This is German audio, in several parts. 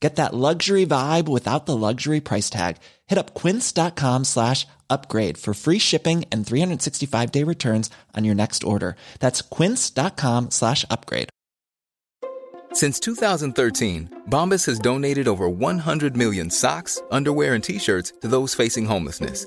Get that luxury vibe without the luxury price tag. Hit up quince.com slash upgrade for free shipping and 365 day returns on your next order. That's quince.com slash upgrade. Since 2013, Bombas has donated over 100 million socks, underwear, and t shirts to those facing homelessness.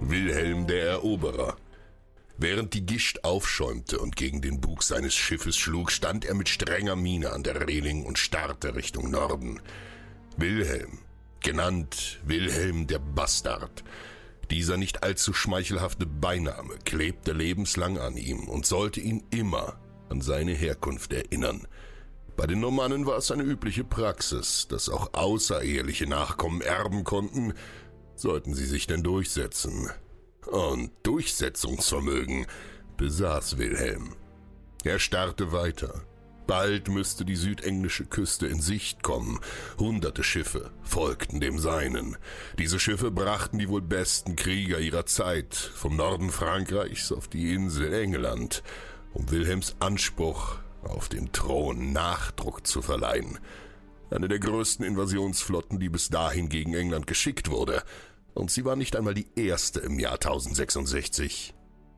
Wilhelm der Eroberer. Während die Gischt aufschäumte und gegen den Bug seines Schiffes schlug, stand er mit strenger Miene an der Reling und starrte Richtung Norden. Wilhelm, genannt Wilhelm der Bastard. Dieser nicht allzu schmeichelhafte Beiname klebte lebenslang an ihm und sollte ihn immer an seine Herkunft erinnern. Bei den Normannen war es eine übliche Praxis, dass auch außereheliche Nachkommen erben konnten, sollten sie sich denn durchsetzen. Und Durchsetzungsvermögen besaß Wilhelm. Er starrte weiter. Bald müsste die südenglische Küste in Sicht kommen. Hunderte Schiffe folgten dem Seinen. Diese Schiffe brachten die wohl besten Krieger ihrer Zeit vom Norden Frankreichs auf die Insel England, um Wilhelms Anspruch auf den Thron Nachdruck zu verleihen. Eine der größten Invasionsflotten, die bis dahin gegen England geschickt wurde. Und sie war nicht einmal die erste im Jahr 1066.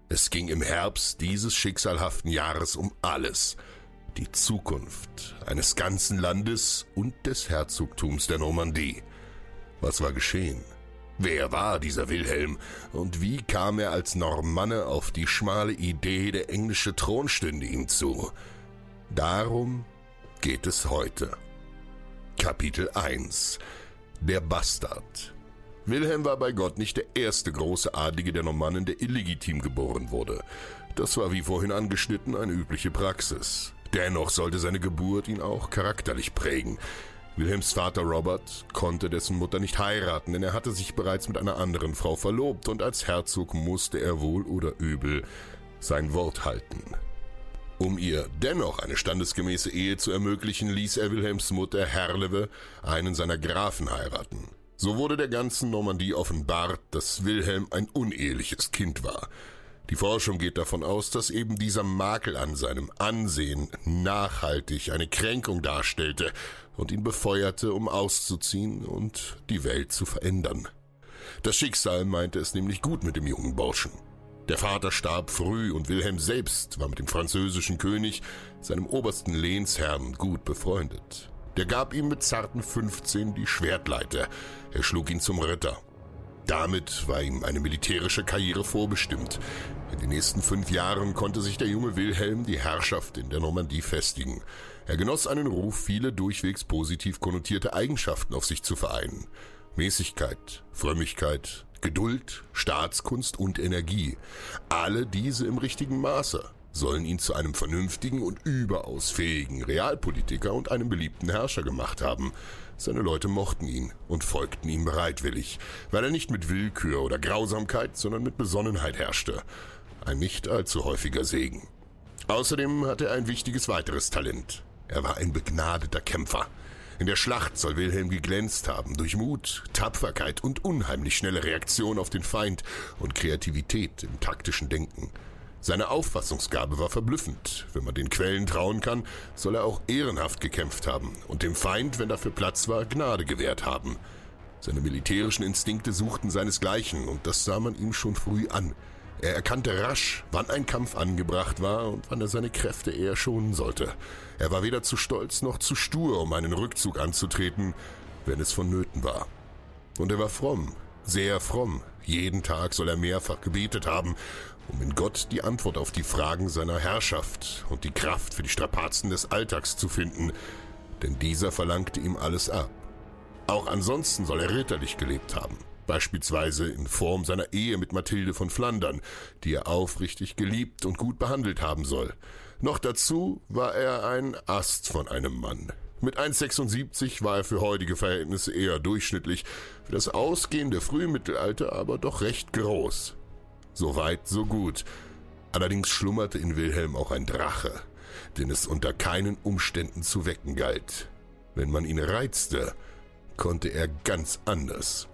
Es ging im Herbst dieses schicksalhaften Jahres um alles. Die Zukunft eines ganzen Landes und des Herzogtums der Normandie. Was war geschehen? Wer war dieser Wilhelm und wie kam er als Normanne auf die schmale Idee, der englische Thron stünde ihm zu? Darum geht es heute. Kapitel 1 Der Bastard Wilhelm war bei Gott nicht der erste große Adlige der Normannen, der illegitim geboren wurde. Das war wie vorhin angeschnitten eine übliche Praxis. Dennoch sollte seine Geburt ihn auch charakterlich prägen. Wilhelms Vater Robert konnte dessen Mutter nicht heiraten, denn er hatte sich bereits mit einer anderen Frau verlobt und als Herzog musste er wohl oder übel sein Wort halten. Um ihr dennoch eine standesgemäße Ehe zu ermöglichen, ließ er Wilhelms Mutter Herlewe einen seiner Grafen heiraten. So wurde der ganzen Normandie offenbart, dass Wilhelm ein uneheliches Kind war. Die Forschung geht davon aus, dass eben dieser Makel an seinem Ansehen nachhaltig eine Kränkung darstellte und ihn befeuerte, um auszuziehen und die Welt zu verändern. Das Schicksal meinte es nämlich gut mit dem jungen Burschen. Der Vater starb früh und Wilhelm selbst war mit dem französischen König, seinem obersten Lehnsherrn, gut befreundet. Der gab ihm mit zarten 15 die Schwertleiter. Er schlug ihn zum Ritter. Damit war ihm eine militärische Karriere vorbestimmt. In den nächsten fünf Jahren konnte sich der junge Wilhelm die Herrschaft in der Normandie festigen. Er genoss einen Ruf, viele durchwegs positiv konnotierte Eigenschaften auf sich zu vereinen. Mäßigkeit, Frömmigkeit, Geduld, Staatskunst und Energie. Alle diese im richtigen Maße sollen ihn zu einem vernünftigen und überaus fähigen Realpolitiker und einem beliebten Herrscher gemacht haben. Seine Leute mochten ihn und folgten ihm bereitwillig, weil er nicht mit Willkür oder Grausamkeit, sondern mit Besonnenheit herrschte. Ein nicht allzu häufiger Segen. Außerdem hatte er ein wichtiges weiteres Talent. Er war ein begnadeter Kämpfer. In der Schlacht soll Wilhelm geglänzt haben durch Mut, Tapferkeit und unheimlich schnelle Reaktion auf den Feind und Kreativität im taktischen Denken. Seine Auffassungsgabe war verblüffend. Wenn man den Quellen trauen kann, soll er auch ehrenhaft gekämpft haben und dem Feind, wenn dafür Platz war, Gnade gewährt haben. Seine militärischen Instinkte suchten seinesgleichen und das sah man ihm schon früh an. Er erkannte rasch, wann ein Kampf angebracht war und wann er seine Kräfte eher schonen sollte. Er war weder zu stolz noch zu stur, um einen Rückzug anzutreten, wenn es vonnöten war. Und er war fromm, sehr fromm. Jeden Tag soll er mehrfach gebetet haben um in Gott die Antwort auf die Fragen seiner Herrschaft und die Kraft für die Strapazen des Alltags zu finden, denn dieser verlangte ihm alles ab. Auch ansonsten soll er ritterlich gelebt haben, beispielsweise in Form seiner Ehe mit Mathilde von Flandern, die er aufrichtig geliebt und gut behandelt haben soll. Noch dazu war er ein Ast von einem Mann. Mit 1,76 war er für heutige Verhältnisse eher durchschnittlich, für das ausgehende Frühmittelalter aber doch recht groß. So weit, so gut. Allerdings schlummerte in Wilhelm auch ein Drache, den es unter keinen Umständen zu wecken galt. Wenn man ihn reizte, konnte er ganz anders.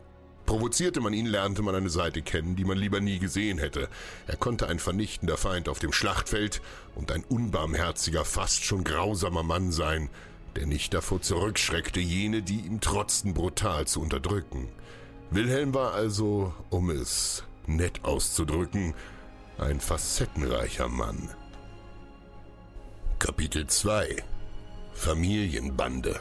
Provozierte man ihn, lernte man eine Seite kennen, die man lieber nie gesehen hätte. Er konnte ein vernichtender Feind auf dem Schlachtfeld und ein unbarmherziger, fast schon grausamer Mann sein, der nicht davor zurückschreckte, jene, die ihm trotzten, brutal zu unterdrücken. Wilhelm war also, um es nett auszudrücken, ein facettenreicher Mann. Kapitel 2 Familienbande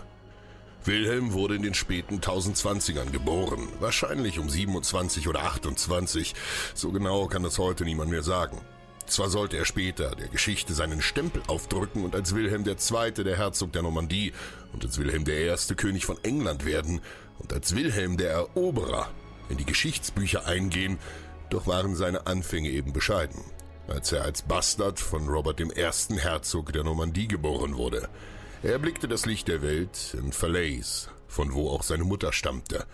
Wilhelm wurde in den späten 1020ern geboren, wahrscheinlich um 27 oder 28, so genau kann das heute niemand mehr sagen. Zwar sollte er später der Geschichte seinen Stempel aufdrücken und als Wilhelm II. der Herzog der Normandie und als Wilhelm I. König von England werden und als Wilhelm der Eroberer in die Geschichtsbücher eingehen, doch waren seine Anfänge eben bescheiden, als er als Bastard von Robert I. Herzog der Normandie geboren wurde. Er erblickte das Licht der Welt in Falaise, von wo auch seine Mutter stammte.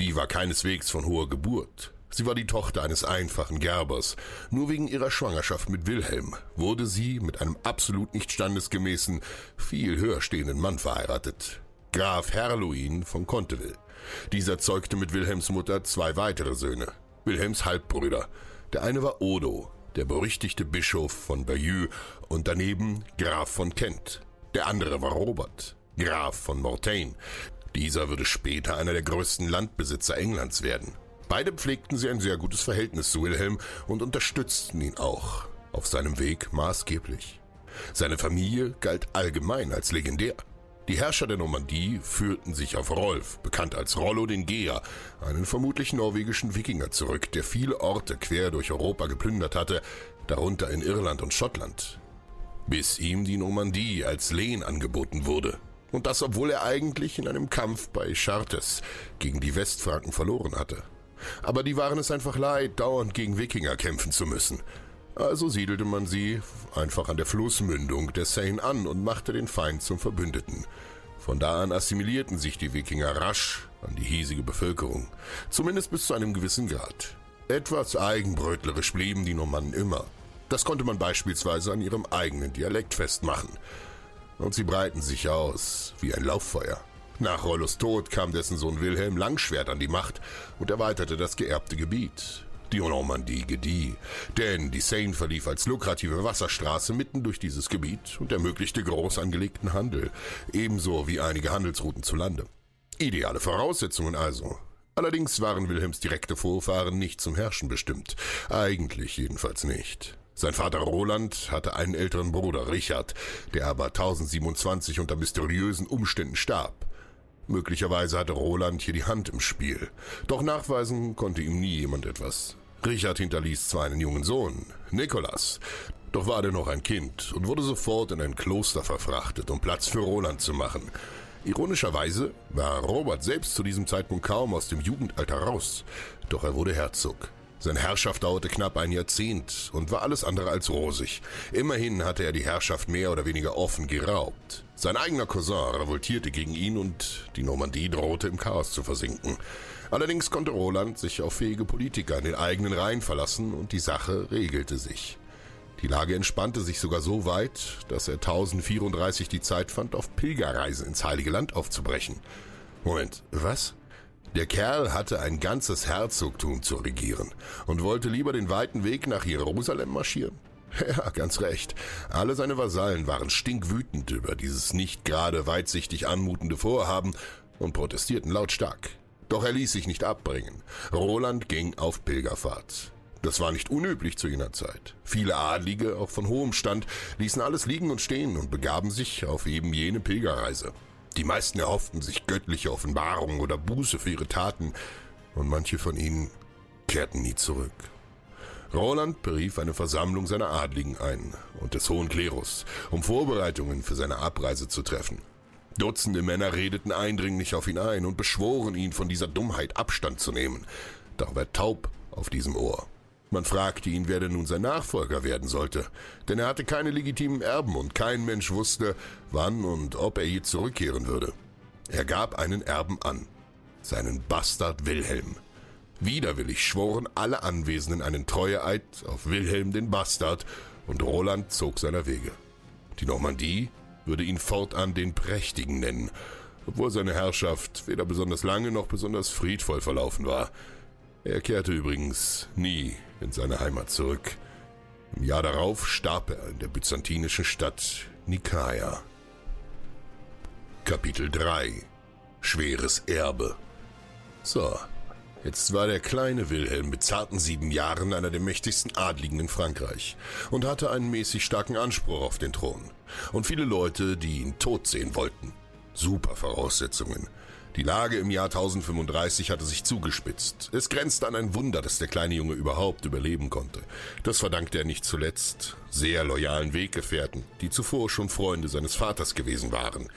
Die war keineswegs von hoher Geburt. Sie war die Tochter eines einfachen Gerbers. Nur wegen ihrer Schwangerschaft mit Wilhelm wurde sie mit einem absolut nicht standesgemäßen, viel höher stehenden Mann verheiratet. Graf Herluin von Conteville. Dieser zeugte mit Wilhelms Mutter zwei weitere Söhne, Wilhelms Halbbrüder. Der eine war Odo, der berüchtigte Bischof von Bayeux und daneben Graf von Kent. Der andere war Robert, Graf von Mortain. Dieser würde später einer der größten Landbesitzer Englands werden. Beide pflegten sie ein sehr gutes Verhältnis zu Wilhelm und unterstützten ihn auch auf seinem Weg maßgeblich. Seine Familie galt allgemein als legendär. Die Herrscher der Normandie führten sich auf Rolf, bekannt als Rollo den Geher, einen vermutlich norwegischen Wikinger zurück, der viele Orte quer durch Europa geplündert hatte, darunter in Irland und Schottland. Bis ihm die Normandie als Lehen angeboten wurde. Und das, obwohl er eigentlich in einem Kampf bei Chartres gegen die Westfranken verloren hatte. Aber die waren es einfach leid, dauernd gegen Wikinger kämpfen zu müssen. Also siedelte man sie einfach an der Flussmündung der Seine an und machte den Feind zum Verbündeten. Von da an assimilierten sich die Wikinger rasch an die hiesige Bevölkerung, zumindest bis zu einem gewissen Grad. Etwas eigenbrötlerisch blieben die Normannen immer. Das konnte man beispielsweise an ihrem eigenen Dialekt festmachen. Und sie breiten sich aus wie ein Lauffeuer. Nach Rollos Tod kam dessen Sohn Wilhelm Langschwert an die Macht und erweiterte das geerbte Gebiet. Die Normandie gedieh, denn die Seine verlief als lukrative Wasserstraße mitten durch dieses Gebiet und ermöglichte groß angelegten Handel, ebenso wie einige Handelsrouten zu Lande. Ideale Voraussetzungen also. Allerdings waren Wilhelms direkte Vorfahren nicht zum Herrschen bestimmt, eigentlich jedenfalls nicht. Sein Vater Roland hatte einen älteren Bruder, Richard, der aber 1027 unter mysteriösen Umständen starb. Möglicherweise hatte Roland hier die Hand im Spiel. Doch nachweisen konnte ihm nie jemand etwas. Richard hinterließ zwar einen jungen Sohn, Nikolas, doch war er noch ein Kind und wurde sofort in ein Kloster verfrachtet, um Platz für Roland zu machen. Ironischerweise war Robert selbst zu diesem Zeitpunkt kaum aus dem Jugendalter raus, doch er wurde Herzog. Seine Herrschaft dauerte knapp ein Jahrzehnt und war alles andere als rosig. Immerhin hatte er die Herrschaft mehr oder weniger offen geraubt. Sein eigener Cousin revoltierte gegen ihn und die Normandie drohte im Chaos zu versinken. Allerdings konnte Roland sich auf fähige Politiker in den eigenen Reihen verlassen und die Sache regelte sich. Die Lage entspannte sich sogar so weit, dass er 1034 die Zeit fand, auf Pilgerreise ins Heilige Land aufzubrechen. Moment, was? Der Kerl hatte ein ganzes Herzogtum zu regieren und wollte lieber den weiten Weg nach Jerusalem marschieren. Ja, ganz recht. Alle seine Vasallen waren stinkwütend über dieses nicht gerade weitsichtig anmutende Vorhaben und protestierten lautstark. Doch er ließ sich nicht abbringen. Roland ging auf Pilgerfahrt. Das war nicht unüblich zu jener Zeit. Viele Adlige, auch von hohem Stand, ließen alles liegen und stehen und begaben sich auf eben jene Pilgerreise. Die meisten erhofften sich göttliche Offenbarung oder Buße für ihre Taten, und manche von ihnen kehrten nie zurück. Roland berief eine Versammlung seiner Adligen ein und des Hohen Klerus, um Vorbereitungen für seine Abreise zu treffen. Dutzende Männer redeten eindringlich auf ihn ein und beschworen ihn, von dieser Dummheit Abstand zu nehmen. Doch war taub auf diesem Ohr. Man fragte ihn, wer denn nun sein Nachfolger werden sollte, denn er hatte keine legitimen Erben und kein Mensch wusste, wann und ob er je zurückkehren würde. Er gab einen Erben an, seinen Bastard Wilhelm. Widerwillig schworen alle Anwesenden einen Treueeid auf Wilhelm den Bastard und Roland zog seiner Wege. Die Normandie würde ihn fortan den Prächtigen nennen, obwohl seine Herrschaft weder besonders lange noch besonders friedvoll verlaufen war. Er kehrte übrigens nie in seine Heimat zurück. Im Jahr darauf starb er in der byzantinischen Stadt Nikaia. Kapitel 3 Schweres Erbe So, Jetzt war der kleine Wilhelm mit zarten sieben Jahren einer der mächtigsten Adligen in Frankreich und hatte einen mäßig starken Anspruch auf den Thron. Und viele Leute, die ihn tot sehen wollten. Super Voraussetzungen. Die Lage im Jahr 1035 hatte sich zugespitzt. Es grenzte an ein Wunder, dass der kleine Junge überhaupt überleben konnte. Das verdankte er nicht zuletzt sehr loyalen Weggefährten, die zuvor schon Freunde seines Vaters gewesen waren.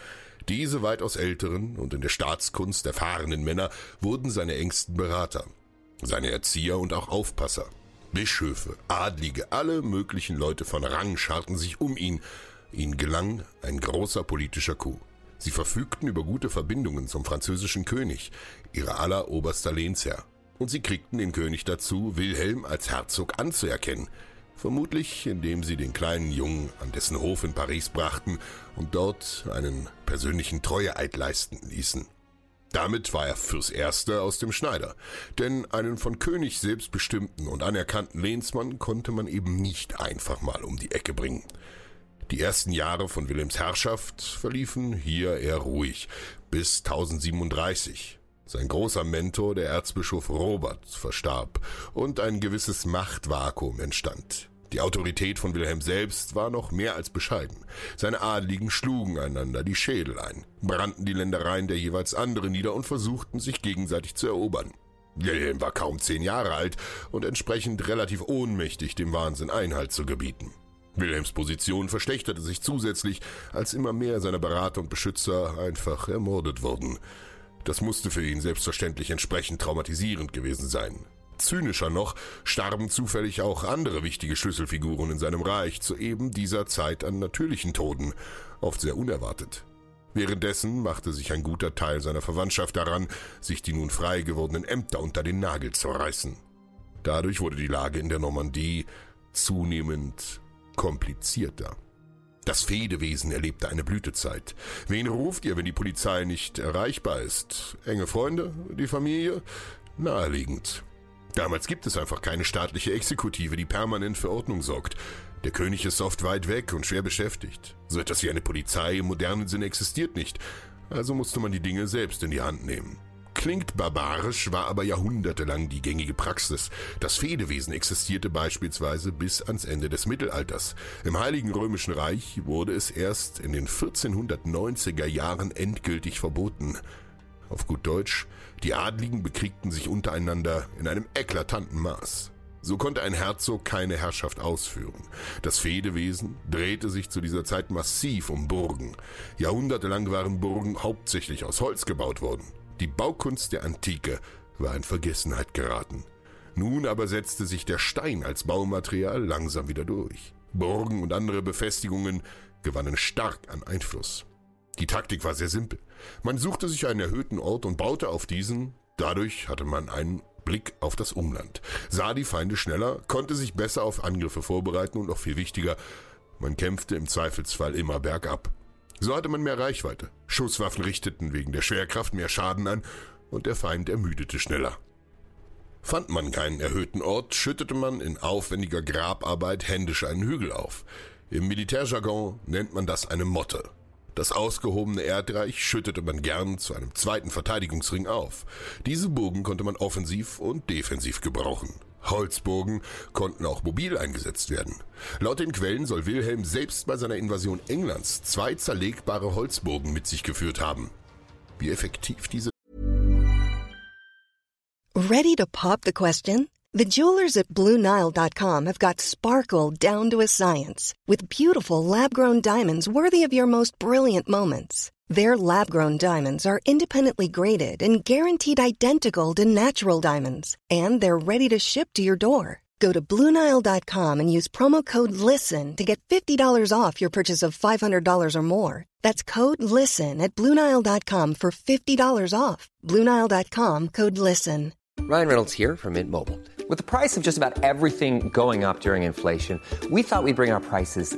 Diese weitaus älteren und in der Staatskunst erfahrenen Männer wurden seine engsten Berater, seine Erzieher und auch Aufpasser. Bischöfe, Adlige, alle möglichen Leute von Rang scharten sich um ihn. Ihnen gelang ein großer politischer Coup. Sie verfügten über gute Verbindungen zum französischen König, ihre alleroberster Lehnsherr. Und sie kriegten den König dazu, Wilhelm als Herzog anzuerkennen, Vermutlich, indem sie den kleinen Jungen an dessen Hof in Paris brachten und dort einen persönlichen Treueeid leisten ließen. Damit war er fürs Erste aus dem Schneider, denn einen von König selbst bestimmten und anerkannten Lehnsmann konnte man eben nicht einfach mal um die Ecke bringen. Die ersten Jahre von Wilhelms Herrschaft verliefen hier eher ruhig, bis 1037, sein großer Mentor, der Erzbischof Robert, verstarb und ein gewisses Machtvakuum entstand. Die Autorität von Wilhelm selbst war noch mehr als bescheiden. Seine Adligen schlugen einander die Schädel ein, brannten die Ländereien der jeweils anderen nieder und versuchten sich gegenseitig zu erobern. Wilhelm war kaum zehn Jahre alt und entsprechend relativ ohnmächtig, dem Wahnsinn Einhalt zu gebieten. Wilhelms Position verschlechterte sich zusätzlich, als immer mehr seiner Berater und Beschützer einfach ermordet wurden. Das musste für ihn selbstverständlich entsprechend traumatisierend gewesen sein. Zynischer noch starben zufällig auch andere wichtige Schlüsselfiguren in seinem Reich zu eben dieser Zeit an natürlichen Toden, oft sehr unerwartet. Währenddessen machte sich ein guter Teil seiner Verwandtschaft daran, sich die nun frei gewordenen Ämter unter den Nagel zu reißen. Dadurch wurde die Lage in der Normandie zunehmend komplizierter. Das Fehdewesen erlebte eine Blütezeit. Wen ruft ihr, wenn die Polizei nicht erreichbar ist? Enge Freunde? Die Familie? Naheliegend. Damals gibt es einfach keine staatliche Exekutive, die permanent für Ordnung sorgt. Der König ist oft weit weg und schwer beschäftigt. So etwas wie eine Polizei im modernen Sinne existiert nicht. Also musste man die Dinge selbst in die Hand nehmen. Klingt barbarisch, war aber jahrhundertelang die gängige Praxis. Das Fehdewesen existierte beispielsweise bis ans Ende des Mittelalters. Im Heiligen Römischen Reich wurde es erst in den 1490er Jahren endgültig verboten. Auf gut Deutsch, die Adligen bekriegten sich untereinander in einem eklatanten Maß. So konnte ein Herzog keine Herrschaft ausführen. Das Fehdewesen drehte sich zu dieser Zeit massiv um Burgen. Jahrhundertelang waren Burgen hauptsächlich aus Holz gebaut worden. Die Baukunst der Antike war in Vergessenheit geraten. Nun aber setzte sich der Stein als Baumaterial langsam wieder durch. Burgen und andere Befestigungen gewannen stark an Einfluss. Die Taktik war sehr simpel. Man suchte sich einen erhöhten Ort und baute auf diesen. Dadurch hatte man einen Blick auf das Umland, sah die Feinde schneller, konnte sich besser auf Angriffe vorbereiten und noch viel wichtiger, man kämpfte im Zweifelsfall immer bergab. So hatte man mehr Reichweite. Schusswaffen richteten wegen der Schwerkraft mehr Schaden an und der Feind ermüdete schneller. Fand man keinen erhöhten Ort, schüttete man in aufwendiger Grabarbeit händisch einen Hügel auf. Im Militärjargon nennt man das eine Motte. Das ausgehobene Erdreich schüttete man gern zu einem zweiten Verteidigungsring auf. Diese Burgen konnte man offensiv und defensiv gebrauchen. Holzburgen konnten auch mobil eingesetzt werden. Laut den Quellen soll Wilhelm selbst bei seiner Invasion Englands zwei zerlegbare Holzburgen mit sich geführt haben. Wie effektiv diese Ready to pop the question? The jewelers at BlueNile.com have got sparkle down to a science with beautiful lab-grown diamonds worthy of your most brilliant moments. Their lab-grown diamonds are independently graded and guaranteed identical to natural diamonds, and they're ready to ship to your door. Go to BlueNile.com and use promo code LISTEN to get $50 off your purchase of $500 or more. That's code LISTEN at BlueNile.com for $50 off. BlueNile.com code LISTEN. Ryan Reynolds here from Mint Mobile. With the price of just about everything going up during inflation, we thought we'd bring our prices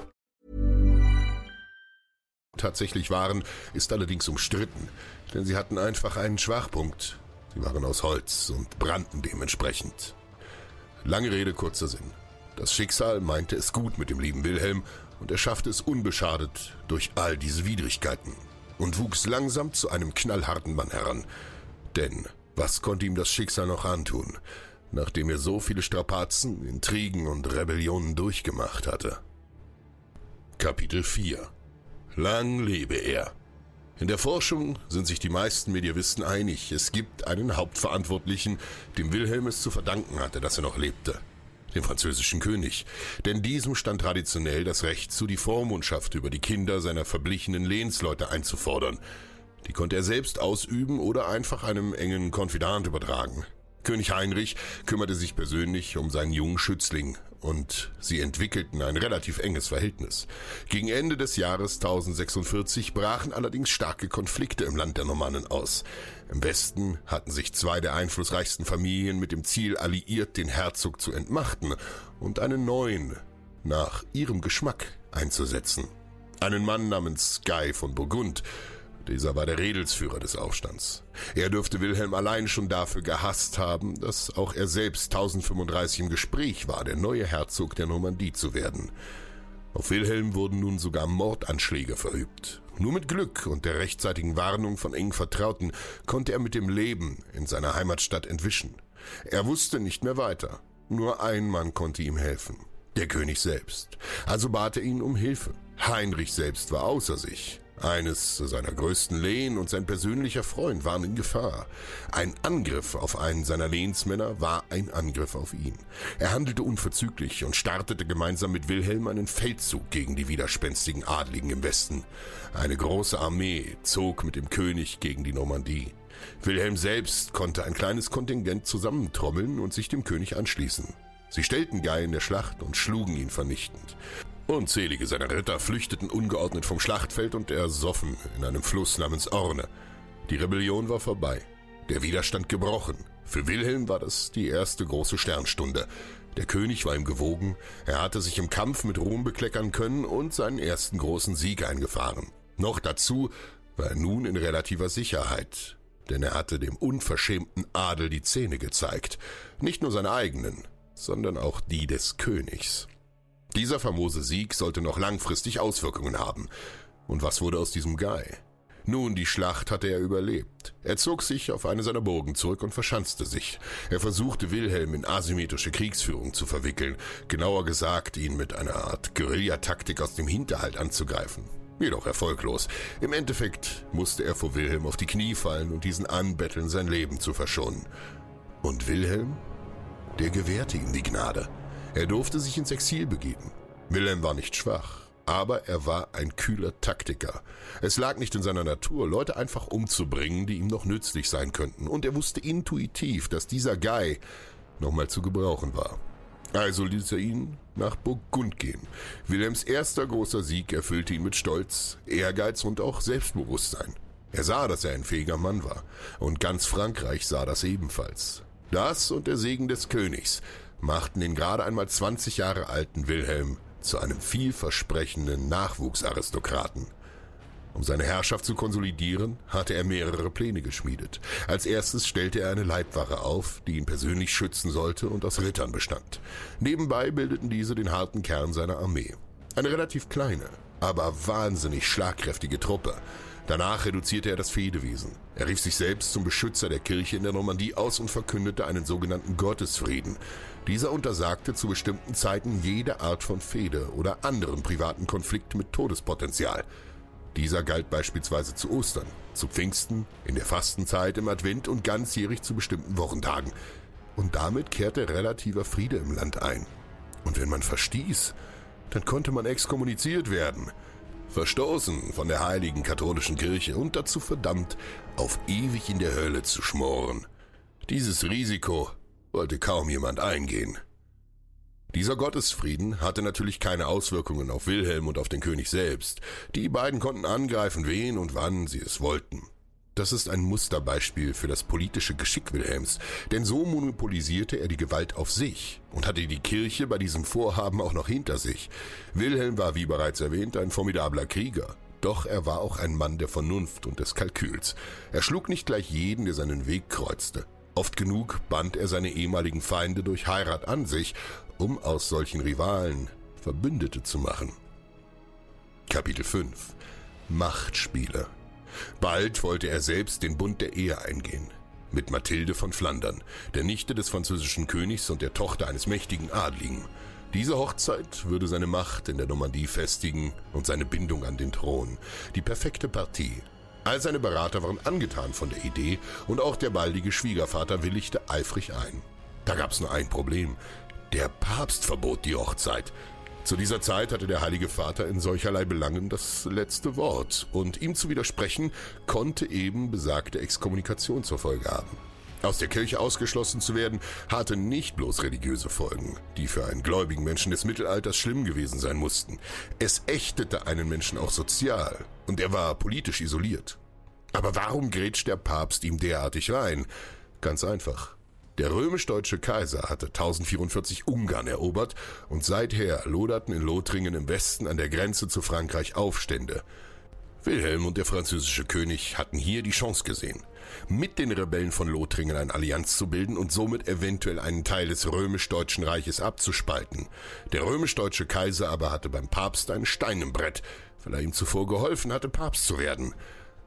tatsächlich waren, ist allerdings umstritten, denn sie hatten einfach einen Schwachpunkt. Sie waren aus Holz und brannten dementsprechend. Lange Rede, kurzer Sinn. Das Schicksal meinte es gut mit dem lieben Wilhelm und er schaffte es unbeschadet durch all diese Widrigkeiten und wuchs langsam zu einem knallharten Mann heran. Denn was konnte ihm das Schicksal noch antun, nachdem er so viele Strapazen, Intrigen und Rebellionen durchgemacht hatte? Kapitel 4 Lang lebe er. In der Forschung sind sich die meisten Medievisten einig, es gibt einen Hauptverantwortlichen, dem Wilhelm es zu verdanken hatte, dass er noch lebte. Dem französischen König. Denn diesem stand traditionell das Recht zu, die Vormundschaft über die Kinder seiner verblichenen Lehnsleute einzufordern. Die konnte er selbst ausüben oder einfach einem engen Konfidant übertragen. König Heinrich kümmerte sich persönlich um seinen jungen Schützling und sie entwickelten ein relativ enges Verhältnis. Gegen Ende des Jahres 1046 brachen allerdings starke Konflikte im Land der Normannen aus. Im Westen hatten sich zwei der einflussreichsten Familien mit dem Ziel alliiert, den Herzog zu entmachten und einen neuen, nach ihrem Geschmack, einzusetzen. Einen Mann namens Guy von Burgund, dieser war der Redelsführer des Aufstands. Er dürfte Wilhelm allein schon dafür gehasst haben, dass auch er selbst 1035 im Gespräch war, der neue Herzog der Normandie zu werden. Auf Wilhelm wurden nun sogar Mordanschläge verübt. Nur mit Glück und der rechtzeitigen Warnung von engen Vertrauten konnte er mit dem Leben in seiner Heimatstadt entwischen. Er wusste nicht mehr weiter. Nur ein Mann konnte ihm helfen. Der König selbst. Also bat er ihn um Hilfe. Heinrich selbst war außer sich. Eines seiner größten Lehen und sein persönlicher Freund waren in Gefahr. Ein Angriff auf einen seiner Lehnsmänner war ein Angriff auf ihn. Er handelte unverzüglich und startete gemeinsam mit Wilhelm einen Feldzug gegen die widerspenstigen Adligen im Westen. Eine große Armee zog mit dem König gegen die Normandie. Wilhelm selbst konnte ein kleines Kontingent zusammentrommeln und sich dem König anschließen. Sie stellten Guy in der Schlacht und schlugen ihn vernichtend. Unzählige seiner Ritter flüchteten ungeordnet vom Schlachtfeld und ersoffen in einem Fluss namens Orne. Die Rebellion war vorbei, der Widerstand gebrochen. Für Wilhelm war das die erste große Sternstunde. Der König war ihm gewogen, er hatte sich im Kampf mit Ruhm bekleckern können und seinen ersten großen Sieg eingefahren. Noch dazu war er nun in relativer Sicherheit, denn er hatte dem unverschämten Adel die Zähne gezeigt, nicht nur seine eigenen, sondern auch die des Königs. Dieser famose Sieg sollte noch langfristig Auswirkungen haben. Und was wurde aus diesem Guy? Nun, die Schlacht hatte er überlebt. Er zog sich auf eine seiner Burgen zurück und verschanzte sich. Er versuchte Wilhelm in asymmetrische Kriegsführung zu verwickeln, genauer gesagt, ihn mit einer Art Guerillataktik aus dem Hinterhalt anzugreifen. Jedoch erfolglos. Im Endeffekt musste er vor Wilhelm auf die Knie fallen und diesen anbetteln, sein Leben zu verschonen. Und Wilhelm? Der gewährte ihm die Gnade. Er durfte sich ins Exil begeben. Wilhelm war nicht schwach, aber er war ein kühler Taktiker. Es lag nicht in seiner Natur, Leute einfach umzubringen, die ihm noch nützlich sein könnten, und er wusste intuitiv, dass dieser Guy nochmal zu gebrauchen war. Also ließ er ihn nach Burgund gehen. Wilhelms erster großer Sieg erfüllte ihn mit Stolz, Ehrgeiz und auch Selbstbewusstsein. Er sah, dass er ein fähiger Mann war, und ganz Frankreich sah das ebenfalls. Das und der Segen des Königs machten den gerade einmal 20 Jahre alten Wilhelm zu einem vielversprechenden Nachwuchsaristokraten. Um seine Herrschaft zu konsolidieren, hatte er mehrere Pläne geschmiedet. Als erstes stellte er eine Leibwache auf, die ihn persönlich schützen sollte und aus Rittern bestand. Nebenbei bildeten diese den harten Kern seiner Armee. Eine relativ kleine, aber wahnsinnig schlagkräftige Truppe. Danach reduzierte er das Fehdewesen. Er rief sich selbst zum Beschützer der Kirche in der Normandie aus und verkündete einen sogenannten Gottesfrieden. Dieser untersagte zu bestimmten Zeiten jede Art von Fehde oder anderen privaten Konflikt mit Todespotenzial. Dieser galt beispielsweise zu Ostern, zu Pfingsten, in der Fastenzeit, im Advent und ganzjährig zu bestimmten Wochentagen. Und damit kehrte relativer Friede im Land ein. Und wenn man verstieß, dann konnte man exkommuniziert werden, verstoßen von der heiligen katholischen Kirche und dazu verdammt, auf ewig in der Hölle zu schmoren. Dieses Risiko wollte kaum jemand eingehen. Dieser Gottesfrieden hatte natürlich keine Auswirkungen auf Wilhelm und auf den König selbst. Die beiden konnten angreifen, wen und wann sie es wollten. Das ist ein Musterbeispiel für das politische Geschick Wilhelms, denn so monopolisierte er die Gewalt auf sich und hatte die Kirche bei diesem Vorhaben auch noch hinter sich. Wilhelm war, wie bereits erwähnt, ein formidabler Krieger, doch er war auch ein Mann der Vernunft und des Kalküls. Er schlug nicht gleich jeden, der seinen Weg kreuzte. Oft genug band er seine ehemaligen Feinde durch Heirat an sich um aus solchen Rivalen Verbündete zu machen. Kapitel 5 Machtspiele Bald wollte er selbst den Bund der Ehe eingehen. Mit Mathilde von Flandern, der Nichte des französischen Königs und der Tochter eines mächtigen Adligen. Diese Hochzeit würde seine Macht in der Normandie festigen und seine Bindung an den Thron. Die perfekte Partie. All seine Berater waren angetan von der Idee und auch der baldige Schwiegervater willigte eifrig ein. Da gab's nur ein Problem. Der Papst verbot die Hochzeit. Zu dieser Zeit hatte der Heilige Vater in solcherlei Belangen das letzte Wort, und ihm zu widersprechen konnte eben besagte Exkommunikation zur Folge haben. Aus der Kirche ausgeschlossen zu werden, hatte nicht bloß religiöse Folgen, die für einen gläubigen Menschen des Mittelalters schlimm gewesen sein mussten. Es ächtete einen Menschen auch sozial, und er war politisch isoliert. Aber warum grätscht der Papst ihm derartig rein? Ganz einfach. Der römisch-deutsche Kaiser hatte 1044 Ungarn erobert und seither loderten in Lothringen im Westen an der Grenze zu Frankreich Aufstände. Wilhelm und der französische König hatten hier die Chance gesehen, mit den Rebellen von Lothringen eine Allianz zu bilden und somit eventuell einen Teil des römisch-deutschen Reiches abzuspalten. Der römisch-deutsche Kaiser aber hatte beim Papst einen Stein im Brett, weil er ihm zuvor geholfen hatte, Papst zu werden.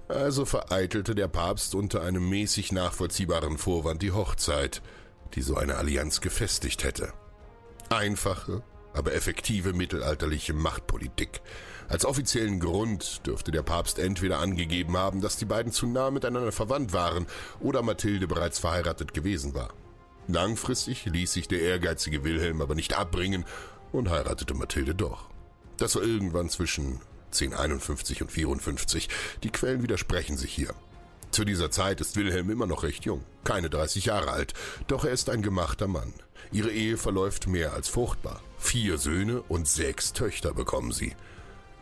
Also vereitelte der Papst unter einem mäßig nachvollziehbaren Vorwand die Hochzeit, die so eine Allianz gefestigt hätte. Einfache, aber effektive mittelalterliche Machtpolitik. Als offiziellen Grund dürfte der Papst entweder angegeben haben, dass die beiden zu nah miteinander verwandt waren oder Mathilde bereits verheiratet gewesen war. Langfristig ließ sich der ehrgeizige Wilhelm aber nicht abbringen und heiratete Mathilde doch. Das war irgendwann zwischen 1051 und 54. Die Quellen widersprechen sich hier. Zu dieser Zeit ist Wilhelm immer noch recht jung, keine 30 Jahre alt, doch er ist ein gemachter Mann. Ihre Ehe verläuft mehr als fruchtbar. Vier Söhne und sechs Töchter bekommen sie.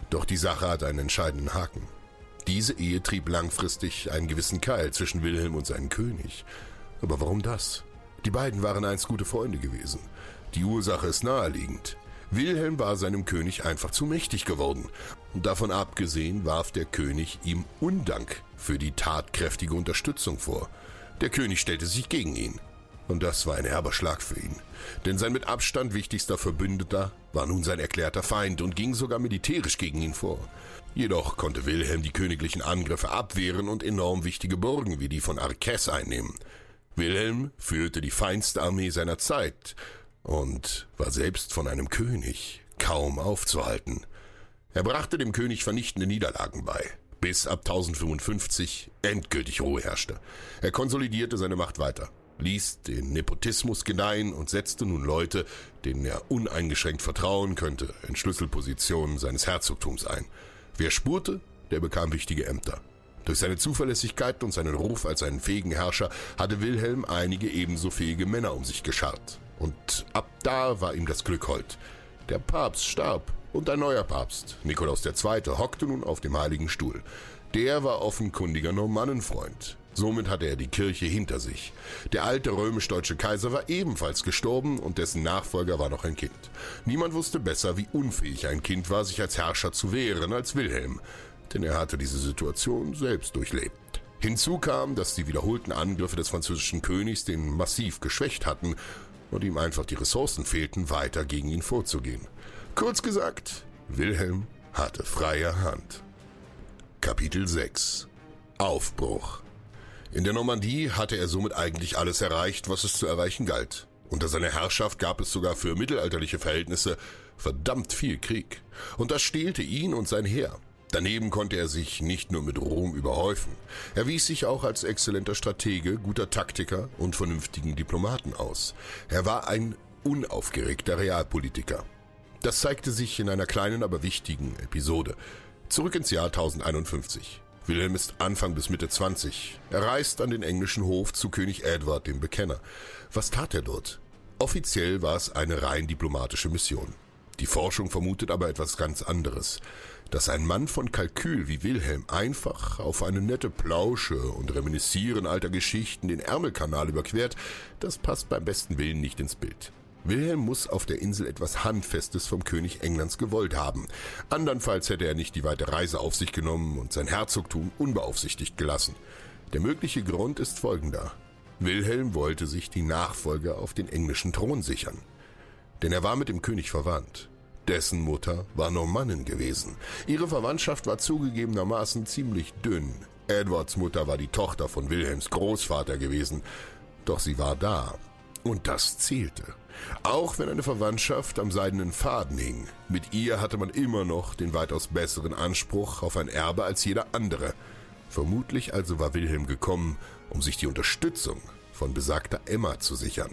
Doch die Sache hat einen entscheidenden Haken. Diese Ehe trieb langfristig einen gewissen Keil zwischen Wilhelm und seinem König. Aber warum das? Die beiden waren einst gute Freunde gewesen. Die Ursache ist naheliegend. Wilhelm war seinem König einfach zu mächtig geworden. Und davon abgesehen warf der König ihm Undank für die tatkräftige Unterstützung vor. Der König stellte sich gegen ihn. Und das war ein herber Schlag für ihn. Denn sein mit Abstand wichtigster Verbündeter war nun sein erklärter Feind und ging sogar militärisch gegen ihn vor. Jedoch konnte Wilhelm die königlichen Angriffe abwehren und enorm wichtige Burgen wie die von Arques einnehmen. Wilhelm führte die feinste Armee seiner Zeit und war selbst von einem König kaum aufzuhalten. Er brachte dem König vernichtende Niederlagen bei, bis ab 1055 endgültig Ruhe herrschte. Er konsolidierte seine Macht weiter, ließ den Nepotismus gedeihen und setzte nun Leute, denen er uneingeschränkt vertrauen könnte, in Schlüsselpositionen seines Herzogtums ein. Wer spurte, der bekam wichtige Ämter. Durch seine Zuverlässigkeit und seinen Ruf als einen fähigen Herrscher hatte Wilhelm einige ebenso fähige Männer um sich geschart. Und ab da war ihm das Glück hold. Der Papst starb und ein neuer Papst, Nikolaus II., hockte nun auf dem heiligen Stuhl. Der war offenkundiger Normannenfreund. Somit hatte er die Kirche hinter sich. Der alte römisch-deutsche Kaiser war ebenfalls gestorben und dessen Nachfolger war noch ein Kind. Niemand wusste besser, wie unfähig ein Kind war, sich als Herrscher zu wehren, als Wilhelm denn er hatte diese Situation selbst durchlebt. Hinzu kam, dass die wiederholten Angriffe des französischen Königs den massiv geschwächt hatten und ihm einfach die Ressourcen fehlten, weiter gegen ihn vorzugehen. Kurz gesagt, Wilhelm hatte freie Hand. Kapitel 6 Aufbruch In der Normandie hatte er somit eigentlich alles erreicht, was es zu erreichen galt. Unter seiner Herrschaft gab es sogar für mittelalterliche Verhältnisse verdammt viel Krieg. Und das stehlte ihn und sein Heer. Daneben konnte er sich nicht nur mit Ruhm überhäufen, er wies sich auch als exzellenter Stratege, guter Taktiker und vernünftigen Diplomaten aus. Er war ein unaufgeregter Realpolitiker. Das zeigte sich in einer kleinen, aber wichtigen Episode. Zurück ins Jahr 1051. Wilhelm ist Anfang bis Mitte 20. Er reist an den englischen Hof zu König Edward, dem Bekenner. Was tat er dort? Offiziell war es eine rein diplomatische Mission. Die Forschung vermutet aber etwas ganz anderes dass ein Mann von Kalkül wie Wilhelm einfach auf eine nette Plausche und Reminiszieren alter Geschichten den Ärmelkanal überquert, das passt beim besten Willen nicht ins Bild. Wilhelm muss auf der Insel etwas Handfestes vom König Englands gewollt haben. Andernfalls hätte er nicht die weite Reise auf sich genommen und sein Herzogtum unbeaufsichtigt gelassen. Der mögliche Grund ist folgender. Wilhelm wollte sich die Nachfolge auf den englischen Thron sichern. Denn er war mit dem König verwandt. Dessen Mutter war Normannin gewesen. Ihre Verwandtschaft war zugegebenermaßen ziemlich dünn. Edwards Mutter war die Tochter von Wilhelms Großvater gewesen. Doch sie war da. Und das zählte. Auch wenn eine Verwandtschaft am seidenen Faden hing. Mit ihr hatte man immer noch den weitaus besseren Anspruch auf ein Erbe als jeder andere. Vermutlich also war Wilhelm gekommen, um sich die Unterstützung von besagter Emma zu sichern.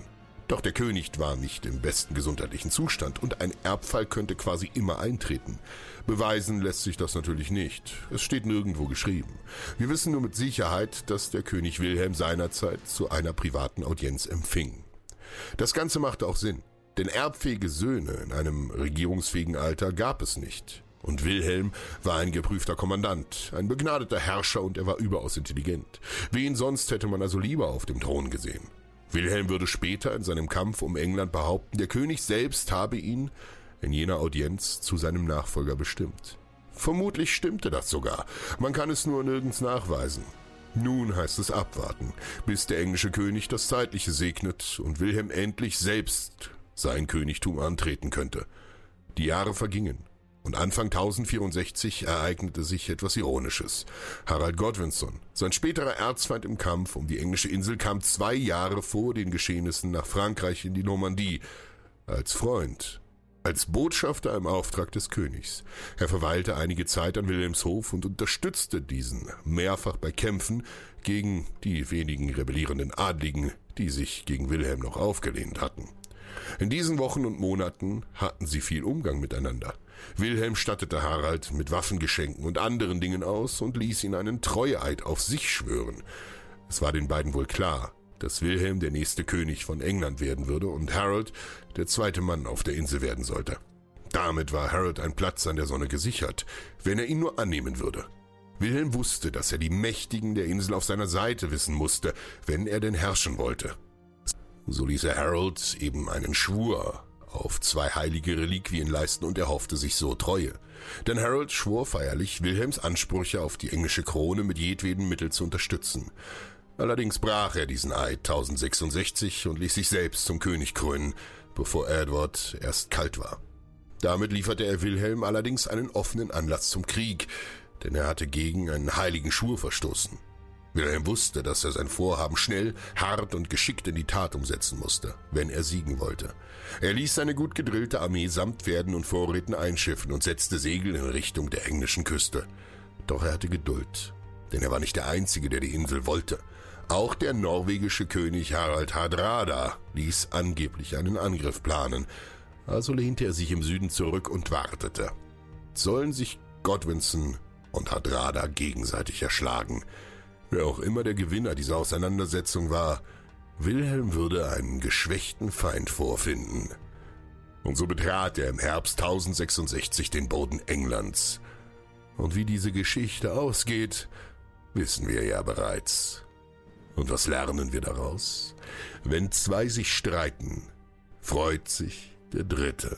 Doch der König war nicht im besten gesundheitlichen Zustand und ein Erbfall könnte quasi immer eintreten. Beweisen lässt sich das natürlich nicht. Es steht nirgendwo geschrieben. Wir wissen nur mit Sicherheit, dass der König Wilhelm seinerzeit zu einer privaten Audienz empfing. Das Ganze machte auch Sinn, denn erbfähige Söhne in einem regierungsfähigen Alter gab es nicht. Und Wilhelm war ein geprüfter Kommandant, ein begnadeter Herrscher und er war überaus intelligent. Wen sonst hätte man also lieber auf dem Thron gesehen? Wilhelm würde später in seinem Kampf um England behaupten, der König selbst habe ihn in jener Audienz zu seinem Nachfolger bestimmt. Vermutlich stimmte das sogar, man kann es nur nirgends nachweisen. Nun heißt es abwarten, bis der englische König das Zeitliche segnet und Wilhelm endlich selbst sein Königtum antreten könnte. Die Jahre vergingen. Und Anfang 1064 ereignete sich etwas Ironisches. Harald Godwinson, sein späterer Erzfeind im Kampf um die englische Insel, kam zwei Jahre vor den Geschehnissen nach Frankreich in die Normandie. Als Freund, als Botschafter im Auftrag des Königs. Er verweilte einige Zeit an Wilhelmshof und unterstützte diesen mehrfach bei Kämpfen gegen die wenigen rebellierenden Adligen, die sich gegen Wilhelm noch aufgelehnt hatten. In diesen Wochen und Monaten hatten sie viel Umgang miteinander. Wilhelm stattete Harald mit Waffengeschenken und anderen Dingen aus und ließ ihn einen Treueeid auf sich schwören. Es war den beiden wohl klar, dass Wilhelm der nächste König von England werden würde und Harold der zweite Mann auf der Insel werden sollte. Damit war Harold ein Platz an der Sonne gesichert, wenn er ihn nur annehmen würde. Wilhelm wusste, dass er die Mächtigen der Insel auf seiner Seite wissen musste, wenn er denn herrschen wollte. So ließ er Harold eben einen Schwur auf zwei heilige Reliquien leisten und er hoffte sich so Treue. Denn Harold schwor feierlich, Wilhelms Ansprüche auf die englische Krone mit jedweden Mittel zu unterstützen. Allerdings brach er diesen Eid 1066 und ließ sich selbst zum König krönen, bevor Edward erst kalt war. Damit lieferte er Wilhelm allerdings einen offenen Anlass zum Krieg, denn er hatte gegen einen heiligen Schwur verstoßen. Wilhelm wusste, dass er sein Vorhaben schnell, hart und geschickt in die Tat umsetzen musste, wenn er siegen wollte. Er ließ seine gut gedrillte Armee samt Pferden und Vorräten einschiffen und setzte Segel in Richtung der englischen Küste. Doch er hatte Geduld, denn er war nicht der Einzige, der die Insel wollte. Auch der norwegische König Harald Hardrada ließ angeblich einen Angriff planen, also lehnte er sich im Süden zurück und wartete. Sollen sich Godwinson und Hadrada gegenseitig erschlagen. Wer auch immer der Gewinner dieser Auseinandersetzung war, Wilhelm würde einen geschwächten Feind vorfinden. Und so betrat er im Herbst 1066 den Boden Englands. Und wie diese Geschichte ausgeht, wissen wir ja bereits. Und was lernen wir daraus? Wenn zwei sich streiten, freut sich der Dritte.